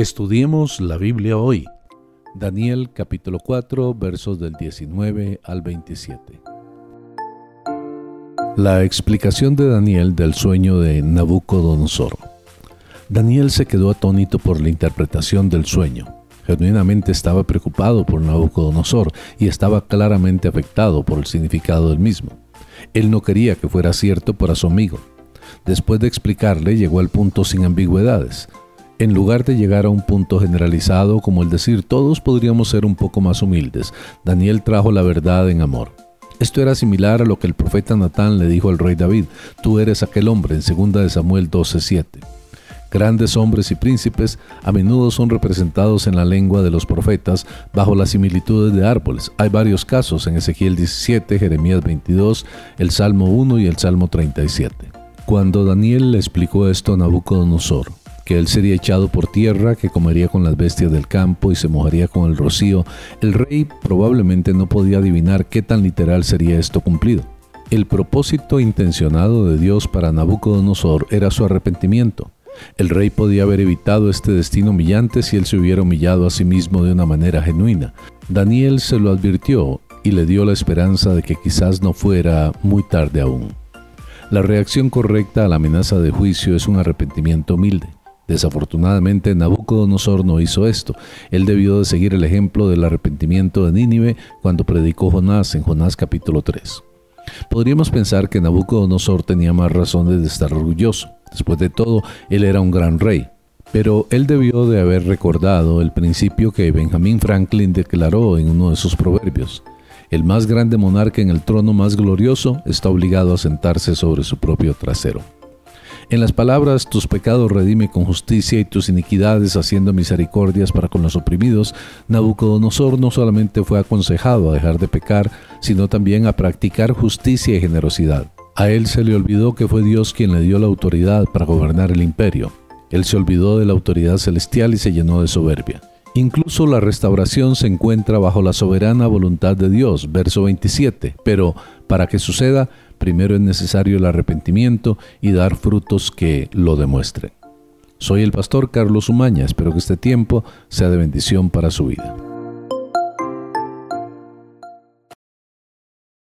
Estudiemos la Biblia hoy. Daniel capítulo 4 versos del 19 al 27. La explicación de Daniel del sueño de Nabucodonosor. Daniel se quedó atónito por la interpretación del sueño. Genuinamente estaba preocupado por Nabucodonosor y estaba claramente afectado por el significado del mismo. Él no quería que fuera cierto para su amigo. Después de explicarle, llegó al punto sin ambigüedades en lugar de llegar a un punto generalizado como el decir todos podríamos ser un poco más humildes, Daniel trajo la verdad en amor. Esto era similar a lo que el profeta Natán le dijo al rey David, tú eres aquel hombre en 2 de Samuel 12:7. Grandes hombres y príncipes a menudo son representados en la lengua de los profetas bajo las similitudes de árboles. Hay varios casos en Ezequiel 17, Jeremías 22, el Salmo 1 y el Salmo 37. Cuando Daniel le explicó esto a Nabucodonosor, que él sería echado por tierra, que comería con las bestias del campo y se mojaría con el rocío, el rey probablemente no podía adivinar qué tan literal sería esto cumplido. El propósito intencionado de Dios para Nabucodonosor era su arrepentimiento. El rey podía haber evitado este destino humillante si él se hubiera humillado a sí mismo de una manera genuina. Daniel se lo advirtió y le dio la esperanza de que quizás no fuera muy tarde aún. La reacción correcta a la amenaza de juicio es un arrepentimiento humilde. Desafortunadamente, Nabucodonosor no hizo esto. Él debió de seguir el ejemplo del arrepentimiento de Nínive cuando predicó Jonás en Jonás capítulo 3. Podríamos pensar que Nabucodonosor tenía más razones de estar orgulloso. Después de todo, él era un gran rey. Pero él debió de haber recordado el principio que Benjamin Franklin declaró en uno de sus proverbios. El más grande monarca en el trono más glorioso está obligado a sentarse sobre su propio trasero. En las palabras, tus pecados redime con justicia y tus iniquidades haciendo misericordias para con los oprimidos, Nabucodonosor no solamente fue aconsejado a dejar de pecar, sino también a practicar justicia y generosidad. A él se le olvidó que fue Dios quien le dio la autoridad para gobernar el imperio. Él se olvidó de la autoridad celestial y se llenó de soberbia. Incluso la restauración se encuentra bajo la soberana voluntad de Dios, verso 27, pero para que suceda, primero es necesario el arrepentimiento y dar frutos que lo demuestren. Soy el pastor Carlos Umaña, espero que este tiempo sea de bendición para su vida.